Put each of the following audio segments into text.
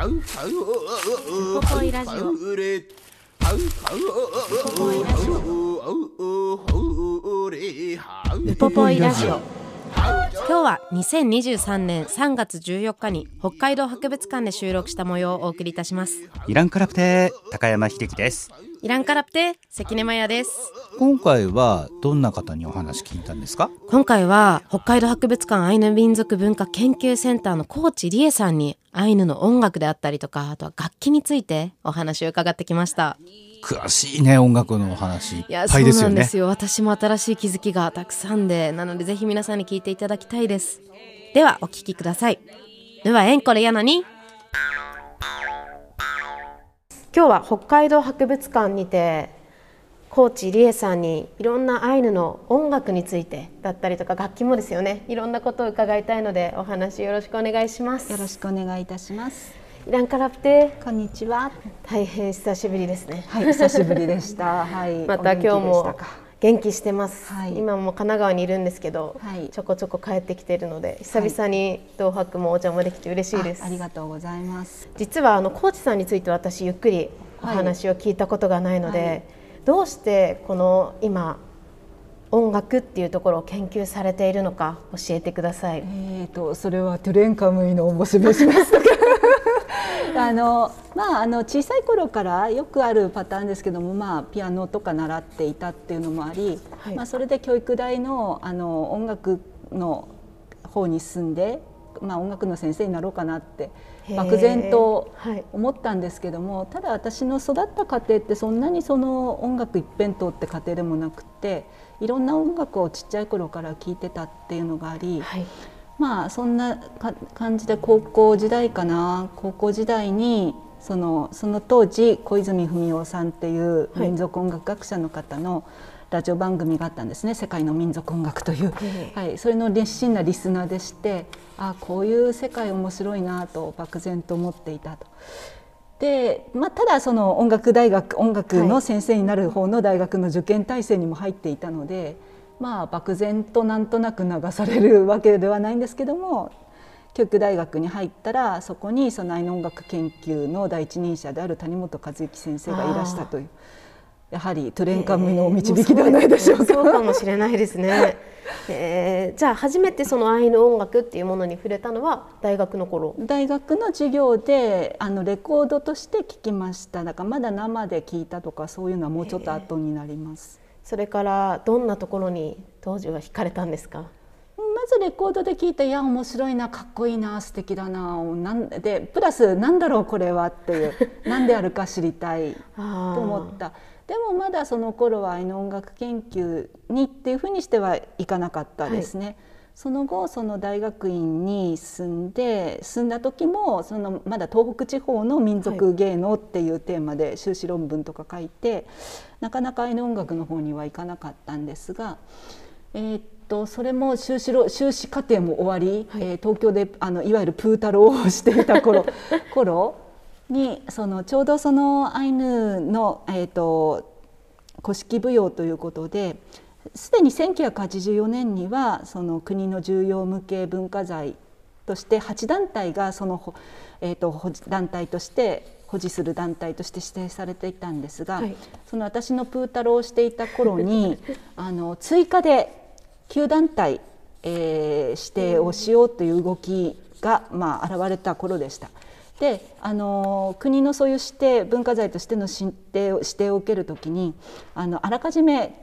ポポイラジオウポポイラジオ今日は2023年3月14日に北海道博物館で収録した模様をお送りいたしますイランカラプテ高山秀樹ですイランカラプテ関根麻也です。今回はどんな方にお話聞いたんですか？今回は北海道博物館アイヌ民族文化研究センターの高知理恵さんにアイヌの音楽であったりとかあとは楽器についてお話を伺ってきました。詳しいね音楽のお話いや、ぱいですよね。そうなんですよ。私も新しい気づきがたくさんでなのでぜひ皆さんに聞いていただきたいです。ではお聞きください。ではエンコレやのに今日は北海道博物館にて高知理恵さんにいろんなアイヌの音楽についてだったりとか楽器もですよねいろんなことを伺いたいのでお話よろしくお願いしますよろしくお願いいたします。イランカラプテこんにちは。大変久しぶりですねはい、久しぶりでした。はい。また今日も元気してます、はい。今も神奈川にいるんですけど、はい。ちょこちょこ帰ってきているので久々に東博もお邪魔できて嬉しいです、あありがとうございます。実はあの高知さんについて私ゆっくりお話を聞いたことがないので、はい。どうしてこの今音楽っていうところを研究されているのか教えてください、えーとそれはトゥレンカムイのおもしべし ますとか。あのまああの小さい頃からよくあるパターンですけども、まあピアノとか習っていたっていうのもあり、はいまあそれで教育大のあの音楽の方に進んで、まあ音楽の先生になろうかなって漠然とはい。思ったんですけどもただ私の育った家庭ってそんなにその音楽一辺倒って家庭でもなくていろんな音楽をちっちゃい頃から聴いてたっていうのがあり、はい。まあそんなか感じで高校時代かな高校時代にそのその当時小泉文夫さんっていうはい。民族音楽学者の方のラジオ番組があったんですね「世界の民族音楽」という、ええ。はい、それの熱心なリスナーでしてあこういう世界面白いなと漠然と思っていたと。でまあ、ただその音楽大学音楽の先生になる方の大学の受験体制にも入っていたので、まあ、漠然となんとなく流されるわけではないんですけども教育大学に入ったらそこにそのアイヌ音楽研究の第一人者である谷本和之先生がいらしたというやはりトゥレンカムイのお導きではないでしょうか。えーそうかもしれないですね、えーじゃあ初めてそのアイヌ音楽っていうものに触れたのは大学の頃？大学の授業であのレコードとして聞きました。だからまだ生で聞いたとかそういうのはもうちょっと後になります。それからどんなところに当時は惹かれたんですか？まずレコードで聞いていや面白いなかっこいいな素敵だななんでプラスなんだろうこれはっていう。何であるか知りたいと思ったでもまだその頃はアイヌ音楽研究にっていうふうにしてはいかなかったですね。その後その大学院に進んで進んだ時もそのまだ東北地方の民族芸能っていうテーマで修士論文とか書いて、なかなかアイヌ音楽の方にはいかなかったんですが、えーっとそれも修士ろ修士課程も終わり、えー東京であのいわゆるプータローをしていた頃 頃にそのちょうどそのアイヌの、えー、と古式舞踊ということですでに1984年にはその国の重要無形文化財として8団体がその、ほえー、と団体として保持する団体として指定されていたんですが、はいその私のプータローをしていた頃に あの追加で9団体、えー指定をしようという動きが、まあ、現れた頃でした。であの国のそういう指定文化財としての指定を指定を受けるときにあのあらかじめ、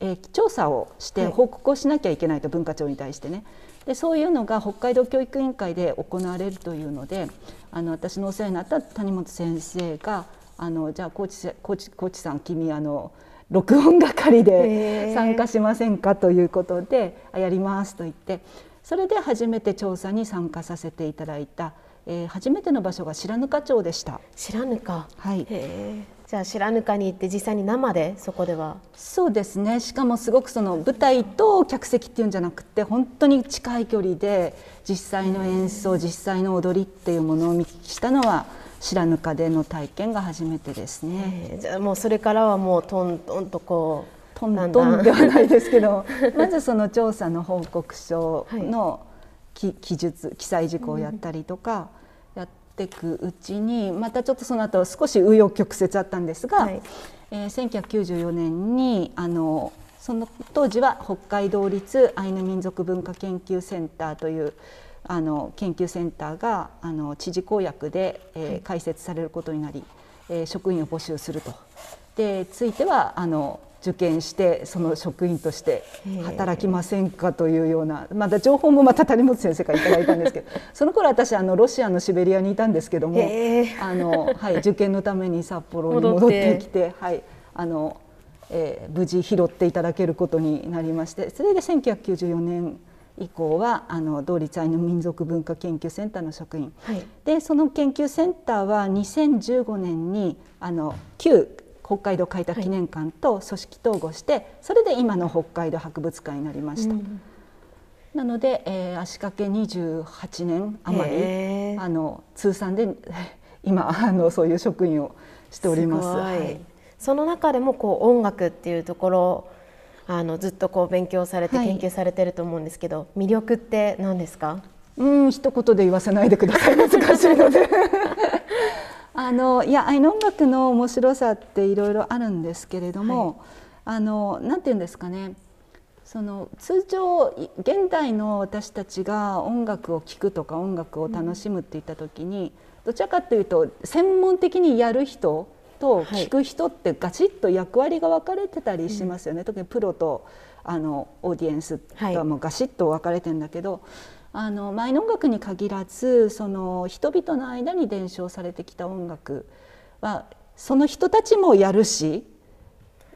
えー調査をしてはい。報告をしなきゃいけないと、文化庁に対してね。でそういうのが北海道教育委員会で行われるというのであの私のお世話になった谷本先生があのじゃあコーチコーチコーチさん君あの録音係へでー。参加しませんかということであやりますと言ってそれで初めて調査に参加させていただいたえー、初めての場所が白糠町でした。白糠？はい。じゃあ白糠に行って実際に生でそこでは？そうですね。しかもすごくその舞台と客席っていうんじゃなくて本当に近い距離で実際の演奏実際の踊りっていうものを見したのは白糠での体験が初めてですね。じゃあもうそれからはもうトントンとこうトントンではないですけど まずその調査の報告書の記述記載事項をやったりとか、やっていくうちにまたちょっとその後少し紆余曲折あったんですが、はい、えー、1994年にあのその当時は北海道立アイヌ民族文化研究センターというあの研究センターがあの知事公約で、えー、開設されることになり、えー、職員を募集すると。でついてはあの受験してその職員として働きませんかというようなまだ情報もまた谷本先生からいただいたんですけど その頃私あのロシアのシベリアにいたんですけどもあの、はい、受験のために札幌に戻ってきてはいあの、えー、無事拾っていただけることになりましてそれで1994年以降はあの同立アイヌ民族文化研究センターの職員、はい、でその研究センターは2015年にあの旧北海道開拓記念館と組織統合して、はい、それで今の北海道博物館になりました。うん、なので、えー、足掛け28年余りあの通算で 今あのそういう職員をしております。すはい、その中でもこう音楽っていうところあのずっとこう勉強されて研究されてると思うんですけど、はい、魅力って何ですか？うん一言で言わせないでください。難しいので あのいやアイヌ音楽の面白さっていろいろあるんですけれども、はい、あのなんて言うんですかね。その通常現代の私たちが音楽を聴くとか音楽を楽しむっていった時に、うん、どちらかというと専門的にやる人と聞く人ってガチッと役割が分かれてたりしますよね、はい、特にプロとあのオーディエンスがもうガシッと分かれてるんだけど、はい、あのマイノ音楽に限らずその人々の間に伝承されてきた音楽はその人たちもやるし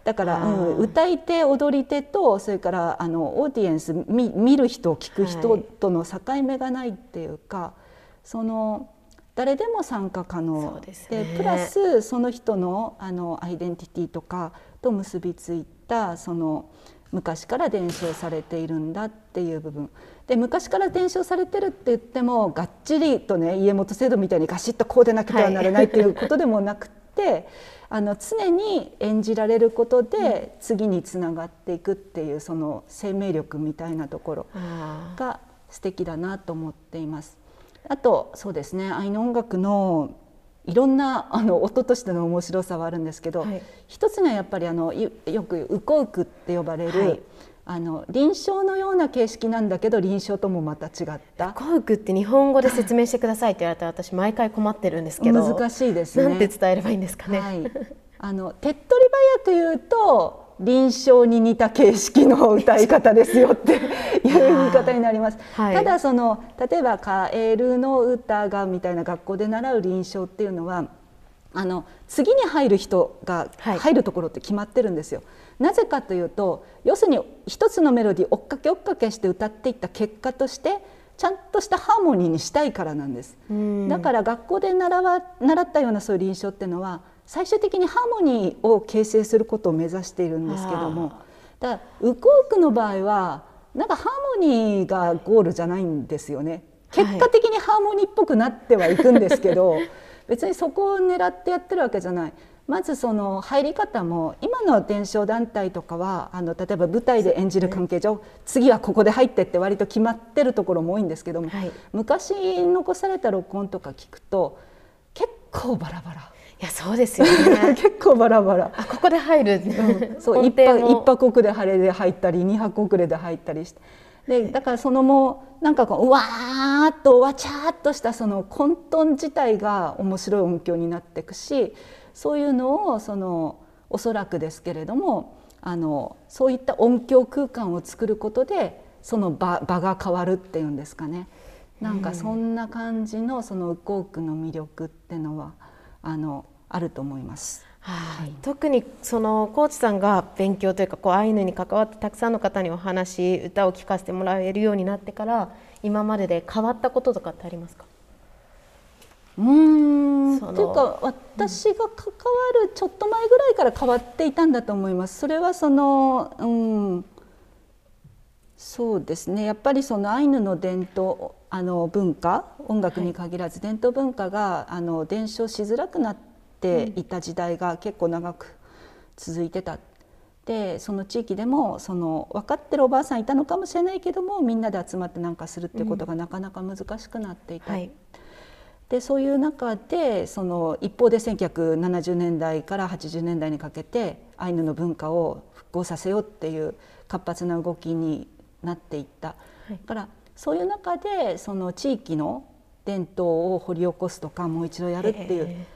だから、うん、歌い手踊り手とそれからあのオーディエンス見見る人聞く人との境目がないっていうか、はい、その誰でも参加可能。で、ね、プラスその人のあのアイデンティティとかと結びついたその昔から伝承されているんだっていう部分で昔から伝承されてるって言ってもがっちりとね家元制度みたいにガシッとこうでなくてはならないっていうことでもなくて、はい、あの常に演じられることで次につながっていくっていうその生命力みたいなところが素敵だなと思っています。あとそうですねアイヌ音楽のいろんなあの音としての面白さはあるんですけど、はい、一つにはやっぱりあのよくウコウクって呼ばれる、はい、あの臨床のような形式なんだけど臨床ともまた違った。ウコウクって日本語で説明してくださいって言われたら私毎回困ってるんですけど難しいですね。なんて伝えればいいんですかね、はい、あの手っ取り早く言うと臨床に似た形式の歌い方ですよっていう言い方になります。はい、ただその例えば「カエルの歌が」みたいな学校で習う臨床っていうのはあの次に入る人が入るところって決まってるんですよ。はい、なぜかというと要するに一つのメロディー追っかけ追っかけして歌っていった結果としてちゃんとしたハーモニーにしたいからなんです。だから学校で習わ習ったようなそういう臨床っていうのは最終的にハーモニーを形成することを目指しているんですけどもだからウコークの場合はなんかハーモニーがゴールじゃないんですよね。結果的にハーモニーっぽくなってはいくんですけど、はい、別にそこを狙ってやってるわけじゃない。まずその入り方も今の伝承団体とかはあの例えば舞台で演じる関係上、ね、次はここで入ってって割と決まってるところも多いんですけども、はい、昔残された録音とか聞くと結構バラバラ。いやそうですよね。結構バラバラ。あここで入る、うん、そう 一泊一泊遅れ晴れで入ったり二泊遅れで入ったりして。でだからそのもうなんかこううわーっとわちゃっとしたその混沌自体が面白い音響になっていくしそういうのをそのおそらくですけれどもあのそういった音響空間を作ることでその場場が変わるっていうんですかね。なんかそんな感じのそのウコークの魅力っていうのはあのあると思います。はい、特にそのコーチさんが勉強というかこうアイヌに関わってたくさんの方にお話歌を聴かせてもらえるようになってから今までで変わったこととかってありますか？うん。というか私が関わるちょっと前ぐらいから変わっていたんだと思います。それはその、うん、そうですね。やっぱりそのアイヌの伝統あの文化音楽に限らず伝統文化が、あの伝承しづらくなっていた時代が結構長く続いてた。でその地域でもその分かってるおばあさんいたのかもしれないけどもみんなで集まって何かするっていうことがなかなか難しくなっていた。うんはい。でそういう中でその一方で1970年代から80年代にかけてアイヌの文化を復興させようっていう活発な動きになっていった。はい、からそういう中でその地域の伝統を掘り起こすとかもう一度やるっていう。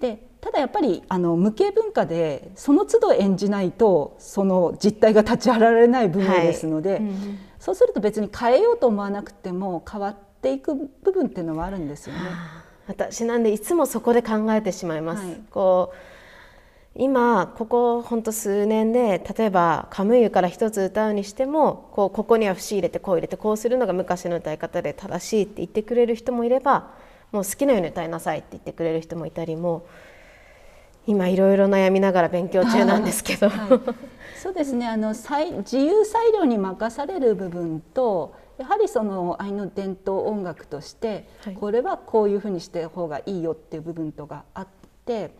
でただやっぱりあの無形文化でその都度演じないとその実態が立ち上がられない分野ですので、はいうん、そうすると別に変えようと思わなくても変わっていく部分っていうのはあるんですよね。私なんでいつもそこで考えてしまいます。はい、こう今ここほんと数年で例えばカムイユから一つ歌うにしてもこうここには節入れてこう入れてこうするのが昔の歌い方で正しいって言ってくれる人もいればもう好きなように歌いなさいって言ってくれる人もいたりも今いろいろ悩みながら勉強中なんですけど、はい、そうですね。あの自由裁量に任される部分とやはりそのアイヌ伝統音楽として、これはこういうふうにして方がいいよっていう部分とかあって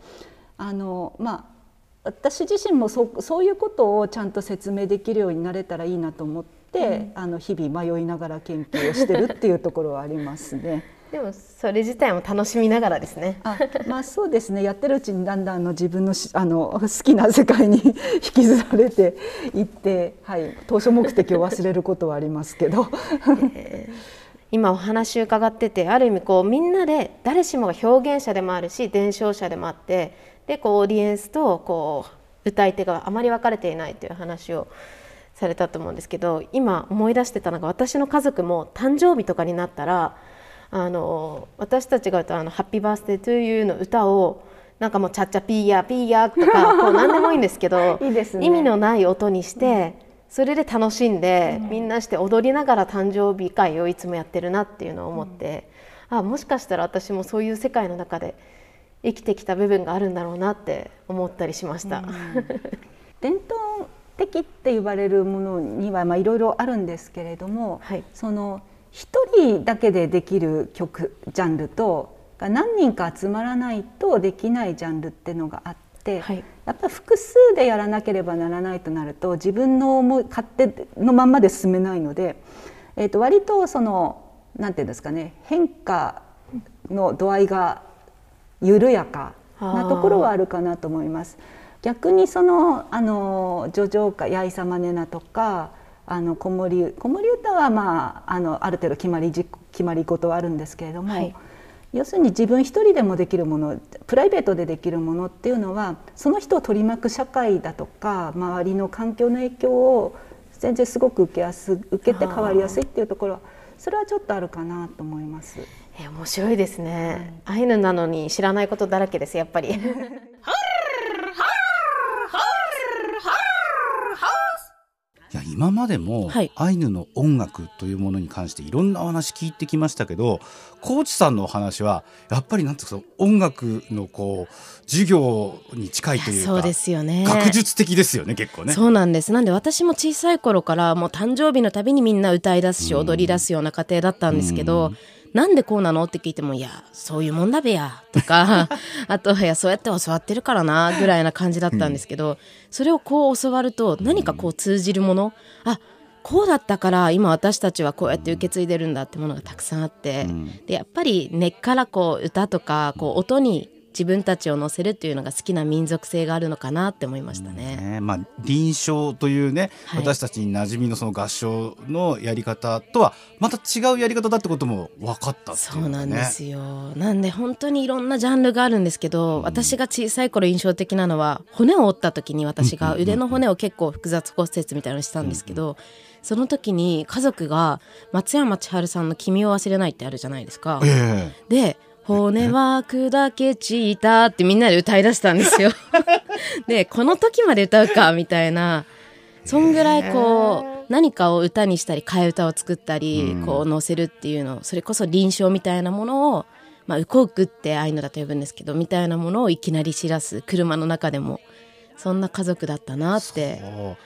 あのまあ私自身もそそういうことをちゃんと説明できるようになれたらいいなと思って、うん、あの日々迷いながら研究をしてるっていうところはありますね。でもそれ自体も楽しみながらですね。あまあそうですねやってるうちにだんだんあの自分のあの好きな世界に 引きずられていって、はい、当初目的を忘れることはありますけど。えー、今お話伺っててある意味こうみんなで誰しもが表現者でもあるし伝承者でもあってでこうオーディエンスとこう歌い手があまり分かれていないという話をされたと思うんですけど今思い出してたのが私の家族も誕生日とかになったらあの私たちが歌うあの「ハッピーバースデートゥーユー」の歌をなんかもう「チャッチャピーヤーピーヤー」とかこう 何でもいいんですけどね、意味のない音にして、それで楽しんで、みんなして踊りながら誕生日会をいつもやってるなっていうのを思って、あもしかしたら私もそういう世界の中で生きてきた部分があるんだろうなって思ったりしました。伝統的って言われるものにはいろいろあるんですけれども、はい、その1人だけでできる曲ジャンルと何人か集まらないとできないジャンルっていうのがあって、はい、やっぱ複数でやらなければならないとなると自分の思い勝手のまんまで進めないので、えー、と割とその何て言うんですかね変化の度合いが緩やかなところはあるかなと思います。逆にそのあの叙情歌「やいさまねな」とかあの子守子守歌は、まあ、あのある程度決まり決まり事はあるんですけれども、はい、要するに自分一人でもできるものプライベートでできるものっていうのはその人を取り巻く社会だとか周りの環境の影響を全然すごく受けやす受けて変わりやすいっていうところはそれはちょっとあるかなと思います。え面白いですね、はい、アイヌなのに知らないことだらけですやっぱり。いや今までも、アイヌの音楽というものに関していろんなお話聞いてきましたけど高知さんのお話はやっぱりなんていうか音楽のこう授業に近いというかそうですよね。学術的ですよね結構ね。そうなんです。なんで私も小さい頃からもう誕生日のたびにみんな歌い出すし踊り出すような家庭だったんですけど、なんでこうなの？って聞いても、いや、そういうもんだべや、とか、あと、いや、そうやって教わってるからな、ぐらいな感じだったんですけど、うん、それをこう教わると、何かこう通じるもの、あ、こうだったから今私たちはこうやって受け継いでるんだってものがたくさんあって、うん、でやっぱり根っからこう歌とかこう音に自分たちを乗せるっていうのが好きな民族性があるのかなって思いましたね。ね。まあ、臨床というね、はい、私たちに馴染みのその合唱のやり方とはまた違うやり方だってことも分かった、ね、そうなんですよ。なんで本当にいろんなジャンルがあるんですけど、うん、私が小さい頃印象的なのは骨を折った時に私が腕の骨を結構複雑骨折みたいなのしたんですけど、うんうんその時に家族が松山千春さんの「君を忘れない」ってあるじゃないですか。えー、で骨は砕け散ったってみんなで歌い出したんですよ。で、この時まで歌うかみたいな、そんぐらいこう、何かを歌にしたり、替え歌を作ったり、こう載せるっていうの、それこそ臨床みたいなものをまあ、ウコークってああいうのだと呼ぶんですけどみたいなものをいきなり知らす車の中でもそんな家族だったなって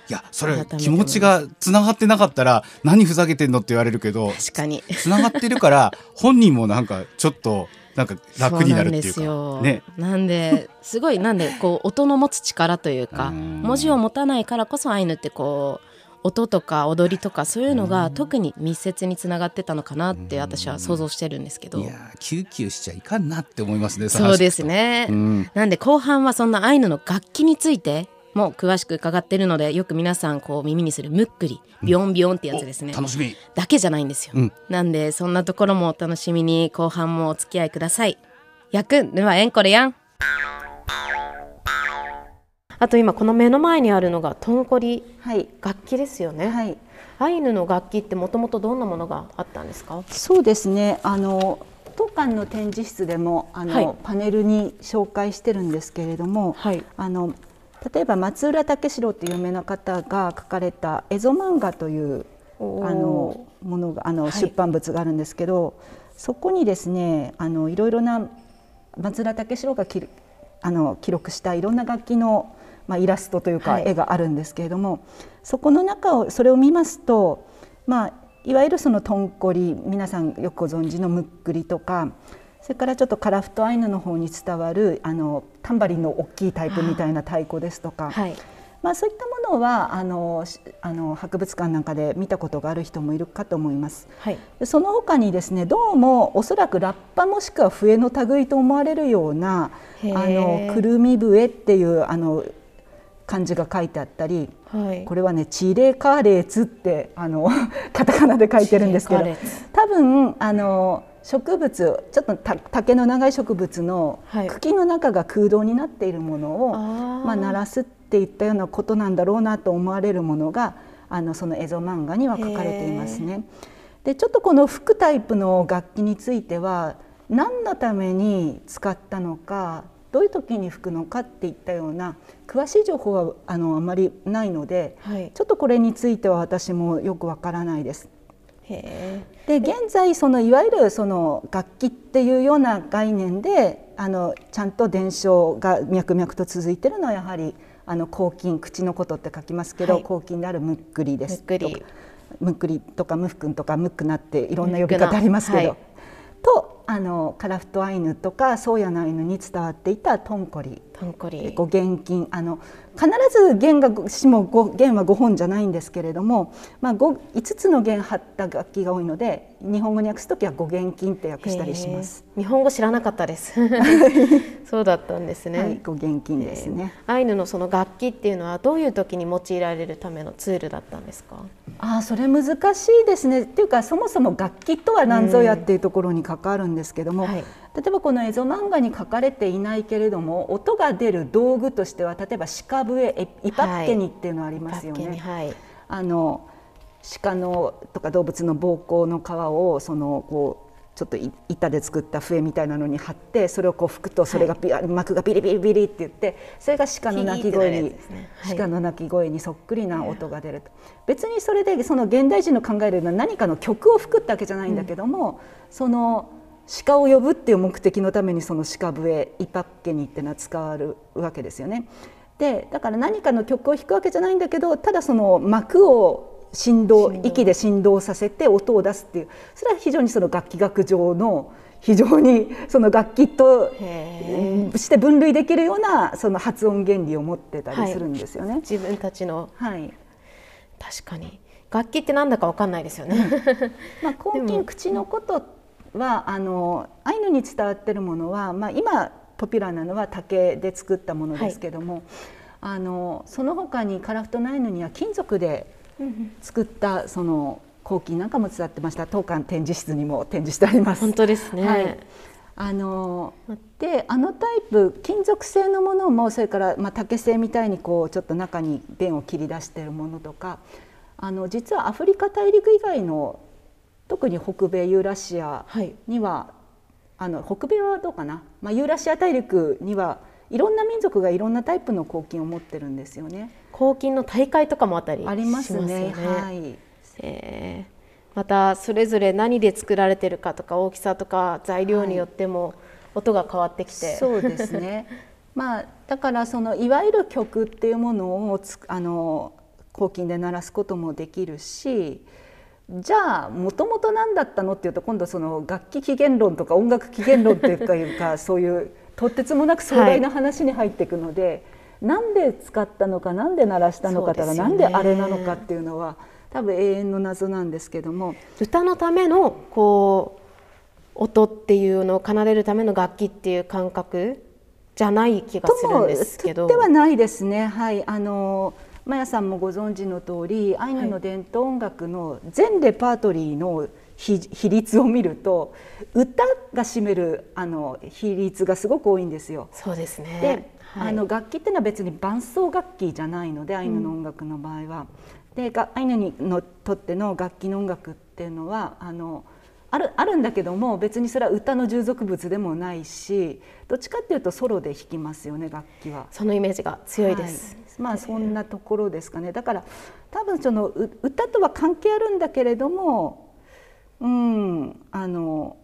いやそれ気持ちがつながってなかったら何ふざけてんのって言われるけど確かに。つながってるから本人もなんかちょっとなんか楽になるっていうか。そうなんですよ、ね、なんですごいなんでこう音の持つ力というか文字を持たないからこそアイヌってこう音とか踊りとかそういうのが特に密接につながってたのかなって私は想像してるんですけど。いやキューキューしちゃいかんなって思いますねそうですね、うん、なんで後半はそんなアイヌの楽器についても詳しく伺ってるのでよく皆さんこう耳にするムックリビヨンビヨンってやつですね、楽しみ。だけじゃないんですよ、うん、なんでそんなところもお楽しみに後半もお付き合いください。やくんぬはえんこれやん。あと今この目の前にあるのがとんこり、はい、楽器ですよね。はい、アイヌの楽器ってもともとどんなものがあったんですか？そうですね。あの当館の展示室でもあの、はい、パネルに紹介してるんですけれども、はい、あの例えば松浦武四郎という有名な方が書かれたエゾ漫画というあのものがあの、出版物があるんですけど、そこにですねあのいろいろな松浦武四郎がきあの記録したいろんな楽器のまあ、イラストというか絵があるんですけれども、はい、そこの中をそれを見ますと、まあ、いわゆるそのとんこり皆さんよくご存知のむっくりとかそれからちょっとカラフトアイヌの方に伝わるあのタンバリンの大きいタイプみたいな太鼓ですとか、はい、まあ、そういったものはあのあの博物館なんかで見たことがある人もいるかと思います。はい、その他にですねどうもおそらくラッパもしくは笛の類と思われるようなあのくるみ笛っていうあの漢字が書いてあったり、はい、これはね「チレカレツ」ってあの カタカナで書いてるんですけど多分あの植物ちょっと竹の長い植物の茎の中が空洞になっているものを、はい、まあ、鳴らすっていったようなことなんだろうなと思われるものがあのそのエゾ漫画には書かれていますね。でちょっとこの吹くタイプの楽器については何のために使ったのかどういう時に吹くのかっていったような詳しい情報はあのあまりないので、はい、ちょっとこれについては私もよくわからないです。で現在そのいわゆるその楽器っていうような概念であのちゃんと伝承が脈々と続いてるのはやはりあの抗菌口のことって書きますけど、はい、抗菌であるむっくりですとむっくりとかむふくんとかむっくなっていろんな呼び方ありますけど、はい、とあのカラフトアイヌとかソーヤのアイヌに伝わっていたトンコリ。トンコリ。ご現金あの必ず弦がしも弦は5本じゃないんですけれども、まあ、5, 5つの弦張った楽器が多いので日本語に訳す時は五弦金って訳したりします。日本語知らなかったです。そうだったんですね、はい、五弦金ですね。アイヌのその楽器っていうのはどういう時に用いられるためのツールだったんですか？あそれ難しいですね。っていうかそもそも楽器とは何ぞやっていうところに関わるんですけども、はい、例えばこのエゾ漫画に書かれていないけれども音が出る道具としては例えば鹿笛イパッケニっていうのありますよね。はい、あの鹿のとか動物の膀胱の皮をそのこうちょっと板で作った笛みたいなのに貼ってそれをこう吹くとそれがビ、はい、膜がビリビリビリって言ってそれが鹿の鳴き声に、ねはい、鹿の鳴き声にそっくりな音が出ると、別にそれでその現代人の考えるのは何かの曲を吹くってわけじゃないんだけども、うん、その鹿を呼ぶっていう目的のためにその鹿笛イパッケニっていうのは使われるわけですよね。でだから何かの曲を弾くわけじゃないんだけどただその幕を振動息で振動させて音を出すっていう。それは非常にその楽器学上の非常にその楽器として分類できるようなその発音原理を持ってたりするんですよね。はい、自分たちの、はい、確かに。楽器ってなんだかわかんないですよね。まあ、抗菌口のことはあのアイヌに伝わってるものは、まあ、今ポピュラーなのは竹で作ったものですけども、はい、あのその他にカラフトナイヌには金属で作ったその工器なんかも伝ってました。当館展示室にも展示してあります。本当ですね、はい。あのであのタイプ金属製のものもそれから、まあ、竹製みたいにこうちょっと中に弁を切り出しているものとかあの実はアフリカ大陸以外の特に北米ユーラシアには、はい、あの北米はどうかな、まあ、ユーラシア大陸にはいろんな民族がいろんなタイプの抗菌を持ってるんですよね。抗菌の大会とかもあったりありますね。はい。えーまたそれぞれ何で作られてるかとか大きさとか材料によっても音が変わってきて、はい、そうですね。まあだからそのいわゆる曲っていうものをあの抗菌で鳴らすこともできるしじゃあもともと何だったのっていうと今度その楽器起源論とか音楽起源論っていうかそういうとってつもなく壮大な話に入っていくので、はい、なんで使ったのかなんで鳴らしたのかとか、ね、なんであれなのかっていうのは多分永遠の謎なんですけども歌のためのこう音っていうのを奏でるための楽器っていう感覚じゃない気がするんですけど。ではないですね。はいあのマヤさんもご存知の通りアイヌの伝統音楽の全レパートリーの比率を見ると歌が占めるあの比率がすごく多いんですよ。そうですねで、はい、あの楽器っていうのは別に伴奏楽器じゃないのでアイヌの音楽の場合は。うん、でアイヌにのとっての楽器の音楽っていうのはあのあるあるんだけども別にそれは歌の従属物でもないしどっちかっていうとソロで弾きますよね楽器は。そのイメージが強いです、はい、まあそんなところですかね。だから多分その歌とは関係あるんだけれどもうんあの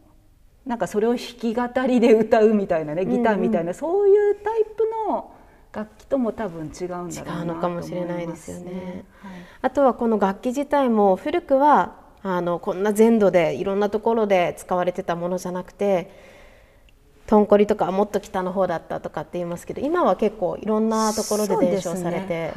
なんかそれを弾き語りで歌うみたいなねギターみたいな、うんうん、そういうタイプの楽器とも多分違うんだろうな、違うのかもしれないですよね。はい、あとはこの楽器自体も古くはあのこんな全土でいろんなところで使われてたものじゃなくてとんこりとかもっと北の方だったとかって言いますけど今は結構いろんなところで伝承されて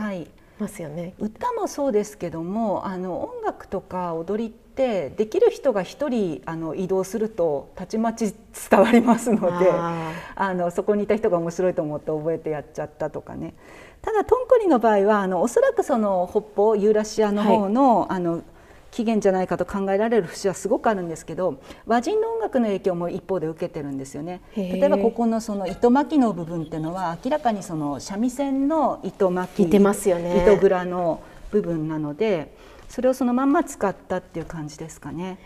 ますよね。ね。はい、歌もそうですけどもあの音楽とか踊りってできる人が一人あの移動するとたちまち伝わりますのであのそこにいた人が面白いと思って覚えてやっちゃったとかね。ただトンコリの場合はあのおそらくその北方ユーラシアの方のはい、あの起源じゃないかと考えられる節はすごくあるんですけど和人の音楽の影響も一方で受けてるんですよね。例えばここのその糸巻きの部分っていうのは明らかにその三味線の糸巻き、てますよね、糸蔵の部分なのでそれをそのまんま使ったっていう感じですかね。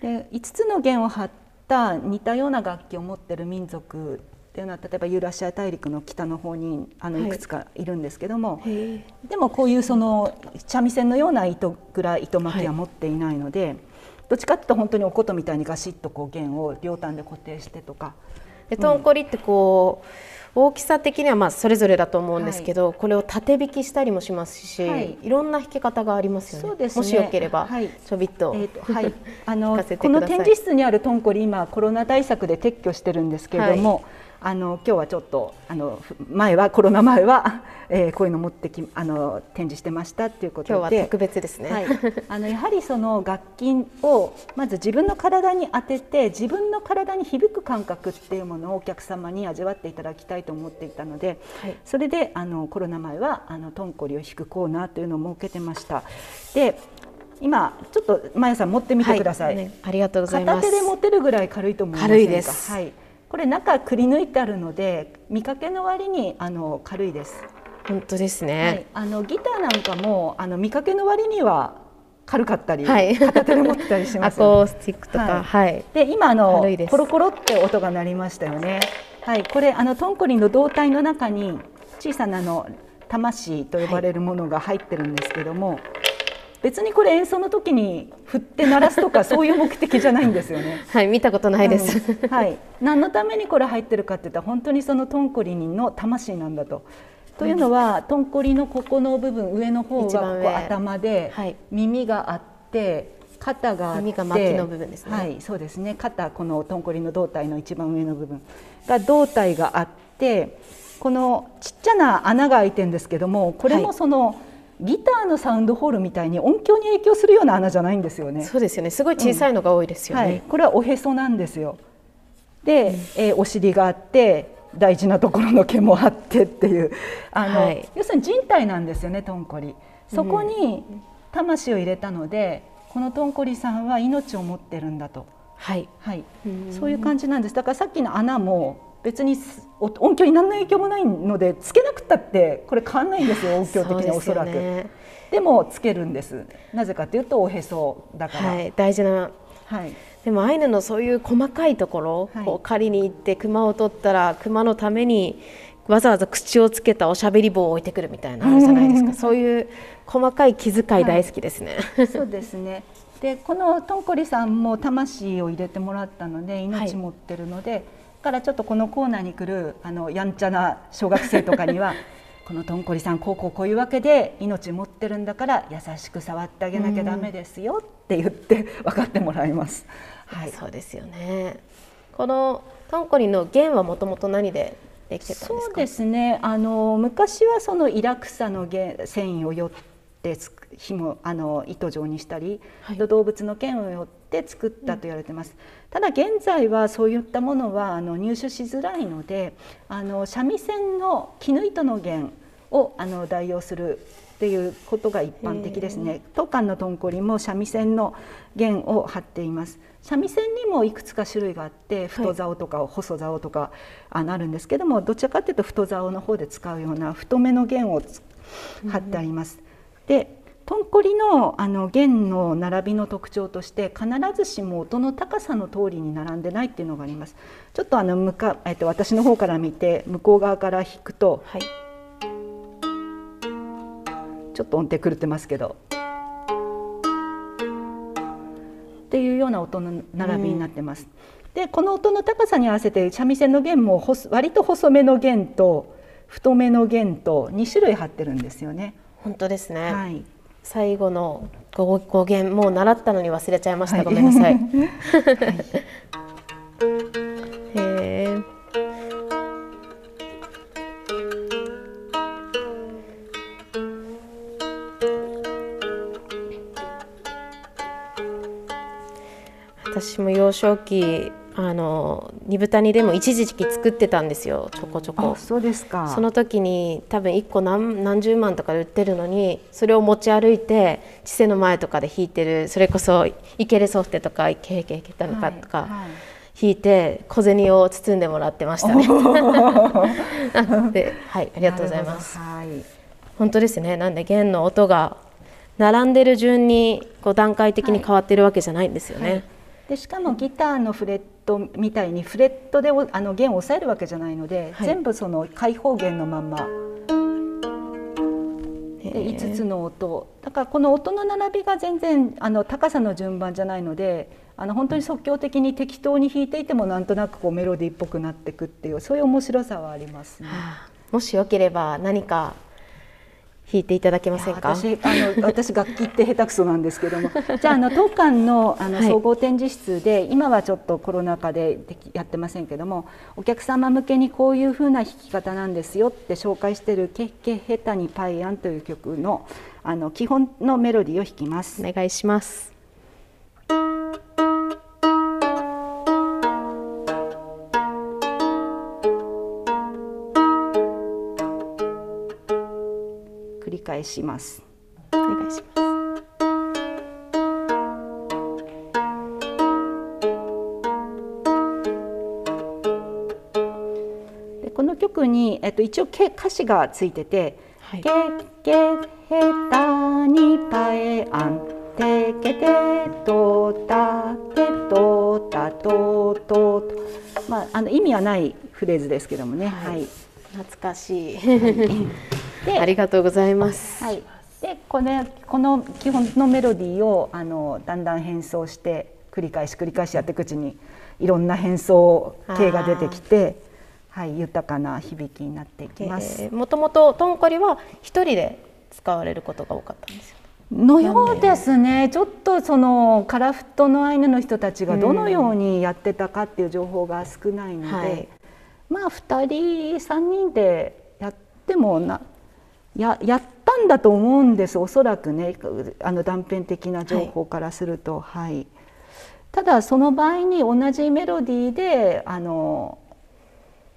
で5つの弦を張った似たような楽器を持ってる民族っていうのは例えばユーラシア大陸の北の方にあのいくつかいるんですけども、はい、でもこういうその三味線のような糸倉糸巻きは持っていないので、はい、どっちかっていうと本当にお琴みたいにガシッとこう弦を両端で固定してとか。でとんこりってこう、うん、大きさ的にはまあそれぞれだと思うんですけど、はい、これを縦引きしたりもしますし、はい、いろんな弾き方がありますよね。ね。もしよければ、はい、ちょびっと、えーと、はい、あの この展示室にあるとんこり今コロナ対策で撤去してるんですけれども、あの今日はちょっとあの前はコロナ前は、えー、こういうの持ってきあの展示してましたっていうことで。今日は特別ですね、はい、あのやはりその楽器をまず自分の体に当てて自分の体に響く感覚っていうものをお客様に味わっていただきたいと思っていたので、はい、それであのコロナ前はあのトンコリを弾くコーナーというのを設けてました。で今ちょっとまやさん持ってみてください、はい。ね、ありがとうございます。片手で持てるぐらい軽いと思います軽いです。はいこれ中くり抜いてあるので見かけの割にあの軽いです。本当ですね。はい、あのギターなんかもあの見かけの割には軽かったり、はい、片手で持ってたりします、ね、アコースティックとか、はい。で今あのコロコロって音が鳴りましたよね。はい、これあのトンコリンの胴体の中に小さなあの魂と呼ばれるものが入ってるんですけども、別にこれ演奏の時に振って鳴らすとかそういう目的じゃないんですよね。はい見たことないです、うん、はい。何のためにこれ入ってるかって言ったら本当にそのトンコリの魂なんだと。というのは、トンコリのここの部分上の方がここ頭で、はい、耳があって肩があって耳が巻きの部分ですね。はいそうですね肩このトンコリの胴体の一番上の部分が胴体があってこのちっちゃな穴が開いてるんですけどもこれもその、はいギターのサウンドホールみたいに音響に影響するような穴じゃないんですよね。そうですよね。すごい小さいのが多いですよね。うんはい、これはおへそなんですよ。で、うん、えー、お尻があって大事なところの毛もあってっていうあの、はい、要するに人体なんですよねトンコリ。そこに魂を入れたので、このトンコリさんは命を持ってるんだと。はい、はい、そういう感じなんです。だからさっきの穴も別に音響に何の影響もないのでつけなくたってこれ変わんないんですよ 音響的におそらく。ででもつけるんです。なぜかというとおへそだから、はい、大事な、はい、でもアイヌのそういう細かいところ、はい、こう狩りに行って熊を取ったら熊のためにわざわざ口をつけたおしゃべり棒を置いてくるみたいなあるじゃないですか。そういう細かい気遣い大好きですね、はい、そうですねでこのとんこりさんも魂を入れてもらったので命持ってるので、はい、からちょっとこのコーナーに来るあのやんちゃな小学生とかには このとんこりさんこうこうこういうわけで命持ってるんだから優しく触ってあげなきゃダメですよって言って 分かってもらいます。はい、そうですよね。このとんこりの弦はもともと何でできてたんですか？そうですね。あの昔はそのイラクサの繊維をよって紐あの糸状にしたり、はい、動物の腱をよって作ったと言われてます、うん、ただ現在はそういったものはあの入手しづらいのであの三味線の絹糸の弦をあの代用するっていうことが一般的ですね。当館のとんこりも三味線の弦を張っています。三味線にもいくつか種類があって太竿とか細竿とかあるんですけども、どちらかというと太竿の方で使うような太めの弦を張ってあります。でとんこりのあの弦の並びの特徴として必ずしも音の高さの通りに並んでないっていうのがあります。ちょっとあの向か、えっと、私の方から見て向こう側から弾くと、はい、ちょっと音程狂ってますけど。っていうような音の並びになってます。でこの音の高さに合わせて三味線の弦も割と細めの弦と太めの弦と2種類張ってるんですよね。本当ですね。はい。最後の語語源もう習ったのに忘れちゃいました。はい、ごめんなさい。はい。私も幼少期あの煮豚煮でも一時期作ってたんですよちょこちょこそうですかその時に多分1個何何十万とかで売ってるのにそれを持ち歩いて千世の前とかで弾いてるそれこそイケレソフテとかイケイケイケタのかとか、弾いて小銭を包んでもらってましたね。ではいありがとうございます。はい、本当ですねなんで弦の音が並んでる順にこう段階的に変わってるわけじゃないんですよね。はいでしかもギターのフレットみたいにフレットであの弦を押さえるわけじゃないので、はい、全部その開放弦のまま。で5つの音。だからこの音の並びが全然あの高さの順番じゃないのであの本当に即興的に適当に弾いていてもなんとなくこうメロディーっぽくなっていくっていうそういう面白さはありますね。はあ、もしよければ何か弾いていただけませんか？私あの私楽器って下手くそなんですけども。じゃああの当館のあの総合展示室で、はい、今はちょっとコロナ禍でやってませんけどもお客様向けにこういうふうな弾き方なんですよって紹介している「ケッケヘタにパイアン」という曲のあの基本のメロディーを弾きます。お願いします返します。お願いします。でこの曲に、えっと、一応歌詞がついてて「はい、ゲゲヘタニパエアンテケテトタテトタトト」まああの意味はないフレーズですけどもね。はい、はい、懐かしい でありがとうございます。はい、でこのこの基本のメロディーをあのだんだん変奏して繰り返し繰り返しやっていくうちにいろんな変奏形が出てきて、はい、豊かな響きになっていきます。もともとトンコリは一人で使われることが多かったんですよ。のようですねちょっとそのカラフトのアイヌの人たちがどのようにやってたかっていう情報が少ないので、はい、まあ2人3人でやってもなややったんだと思うんですおそらくねあの断片的な情報からすると、はい、はい、ただその場合に同じメロディーであの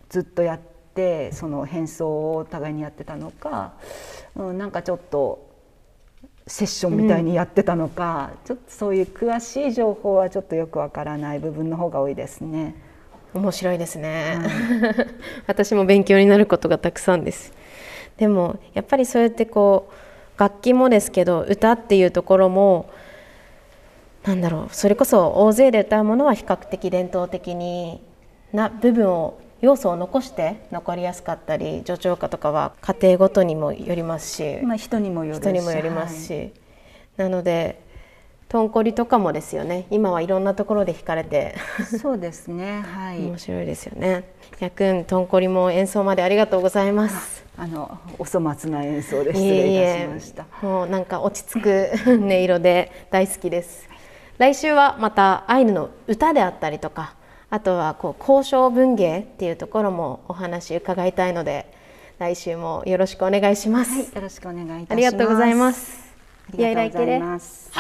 ずっとやってその変奏をお互いにやってたのか、うん、なんかちょっとセッションみたいにやってたのか、うん、ちょっとそういう詳しい情報はちょっとよくわからない部分の方が多いですね。面白いですね、私も勉強になることがたくさんです。でもやっぱりそうやってこう楽器もですけど歌っていうところもなんだろうそれこそ大勢で歌うものは比較的伝統的にな部分を要素を残して残りやすかったり助長歌とかは家庭ごとにもよりますし、まあ、人にもよ人にもよりますし、はい、なのでとんこりとかもですよね。今はいろんなところで弾かれて。そうですね。はい。面白いですよね。やくんとんこりも演奏までありがとうございます。あのお粗末な演奏で失礼いたしました。もうなんか落ち着く音色で大好きです。来週はまたアイヌの歌であったりとかあとはこう交渉文芸っていうところもお話伺いたいので来週もよろしくお願いします、はい、よろしくお願いいたします。ありがとうございますありがとうございます。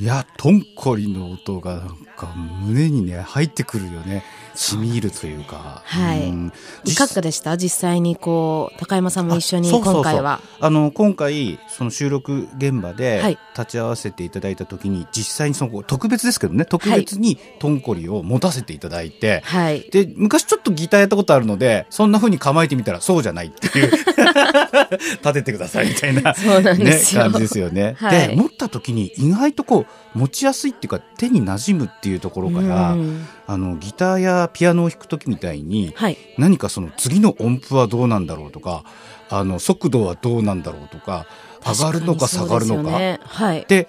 いやとんこりの音がなんか胸にね入ってくるよねしみ入るというか。はい。いかがでした？実際にこう、高山さんも一緒に今回は。あの、今回、その収録現場で立ち会わせていただいた時に、実際にその特別ですけどね、特別にトンコリを持たせていただいて、はい。で、昔ちょっとギターやったことあるので、そんな風に構えてみたらそうじゃないっていう 立ててくださいみたいな、そうなんですよ、ね、感じですよね。はい、で、持った時に意外とこう、持ちやすいっていうか、手に馴染むっていうところから、あの、ギターやピアノを弾く時みたいに、はい、何かその次の音符はどうなんだろうとかあの速度はどうなんだろうとか上がるのか下がるのか、ね、はい、で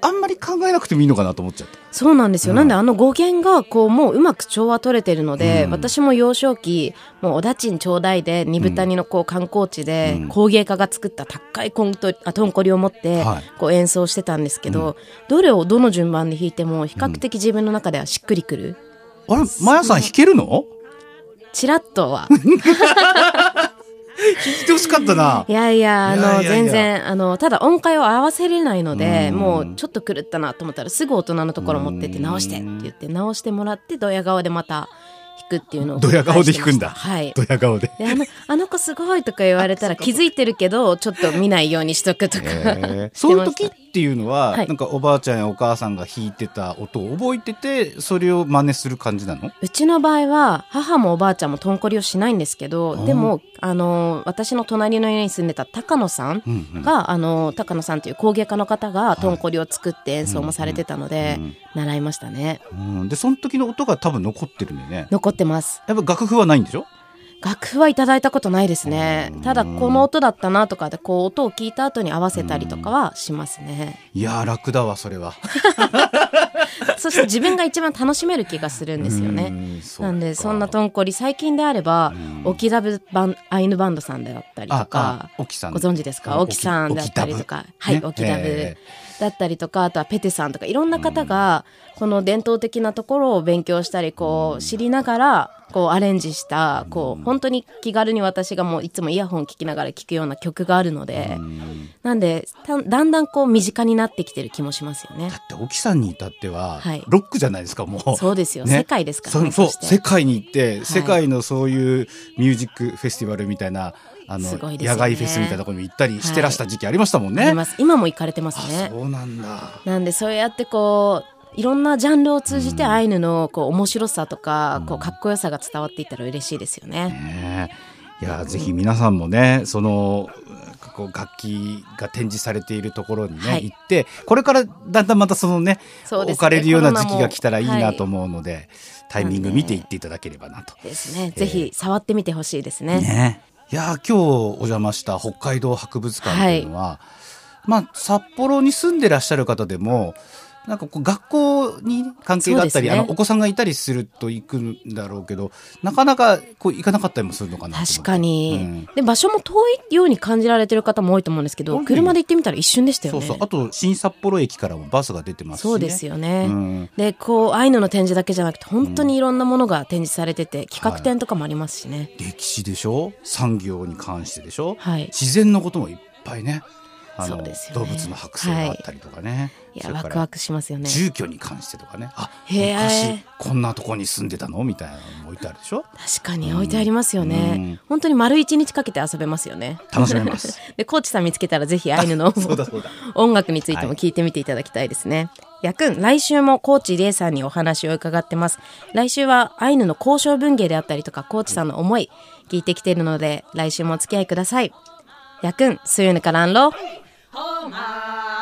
あんまり考えなくてもいいのかなと思っちゃった。そうなんですよ。うん、なんであの語源がこうもううまく調和取れてるので、うん、私も幼少期もうおだちんちょうだいで二豚谷のこう観光地で工芸家が作った高いコントあトンコリを持ってこう演奏してたんですけど、どれをどの順番で弾いても比較的自分の中ではしっくりくる？あれ、マヤさん弾けるの？チラッとは。弾いてほしかったな。いやいや、あの、全然、あの、ただ音階を合わせれないので、もうちょっと狂ったなと思ったら、すぐ大人のところ持ってって直してって言って、直してもらって、ドヤ顔でまたくっていうのをドヤ顔で弾くんだ。はい。ドヤ顔で。あのあの子すごいとか言われたら気づいてるけどちょっと見ないようにしとくとか、えー、そういう時っていうのは、はい、なんかおばあちゃんやお母さんが弾いてた音を覚えててそれを真似する感じなの？うちの場合は母もおばあちゃんもとんこりをしないんですけどでもあの私の隣の家に住んでた高野さんが、うんうん、あの高野さんという工芸家の方がとんこりを作って演奏もされてたので、うんうん、習いましたね、うん、でその時の音が多分残ってるんだよね。残ってます。やっぱ楽譜はないんでしょ？楽譜はいただいたことないですね。ただこの音だったなとかでこう音を聞いた後に合わせたりとかはしますね。いや楽だわそれは。そして自分が一番楽しめる気がするんですよね。なんでそんなとんこり最近であれば沖ダブバンアイヌバンドさんであったりとか。ご存知ですか？沖さんであったりとか。はい沖ダブだったりとかあとはペテさんとかいろんな方がこの伝統的なところを勉強したりこう知りながらこうアレンジしたこう本当に気軽に私がもういつもイヤホン聞きながら聴くような曲があるのでなんでだんだんこう身近になってきてる気もしますよね。だって沖さんに至ってはロックじゃないですかもう。そうですよ、ね、世界ですからねそう世界に行って、世界のそういうミュージックフェスティバルみたいなあの、ね、野外フェスみたいなところに行ったりしてらした時期ありましたもんね。はい、今も行かれてますね。そうなんだ。なんでそうやってこういろんなジャンルを通じてアイヌのこう面白さとか、こうかっこよさが伝わっていったら嬉しいですよね。ねいやぜひ皆さんもねそのこう楽器が展示されているところにね、はい、行ってこれからだんだんまたそのね、ね、置かれるような時期が来たらいいなと思うので、はい、タイミング見ていっていただければなと。ですね、えー、ぜひ触ってみてほしいですね。ねいや今日お邪魔した北海道博物館というのは、はい、まあ札幌に住んでらっしゃる方でもなんかこう学校に関係があったり、ね、あのお子さんがいたりすると行くんだろうけどなかなかこう行かなかったりもするのかな確かに、うん、で場所も遠いように感じられてる方も多いと思うんですけど車で行ってみたら一瞬でしたよね。そうそう。あと新札幌駅からもバスが出てますし、ね、そうですよね、うん、でこうアイヌの展示だけじゃなくて本当にいろんなものが展示されてて、企画展とかもありますしね、はい、歴史でしょ？産業に関してでしょ、はい、自然のこともいっぱいねあの、ね、動物の剥製があったりとかね、はい、いやワクワクしますよね。住居に関してとかね。あ昔こんなとこに住んでたのみたいなのも置いてあるでしょ？確かに置いてありますよね、うん、本当に丸一日かけて遊べますよね。楽しめます。でコーチさん見つけたらぜひアイヌの音楽についても聞いてみていただきたいですね、やくん、来週もコーチレイさんにお話を伺ってます。来週はアイヌの交渉文芸であったりとか、コーチさんの思い、聞いてきているので、来週もお付き合いください。やくん、すゆぬからんろ。Roma.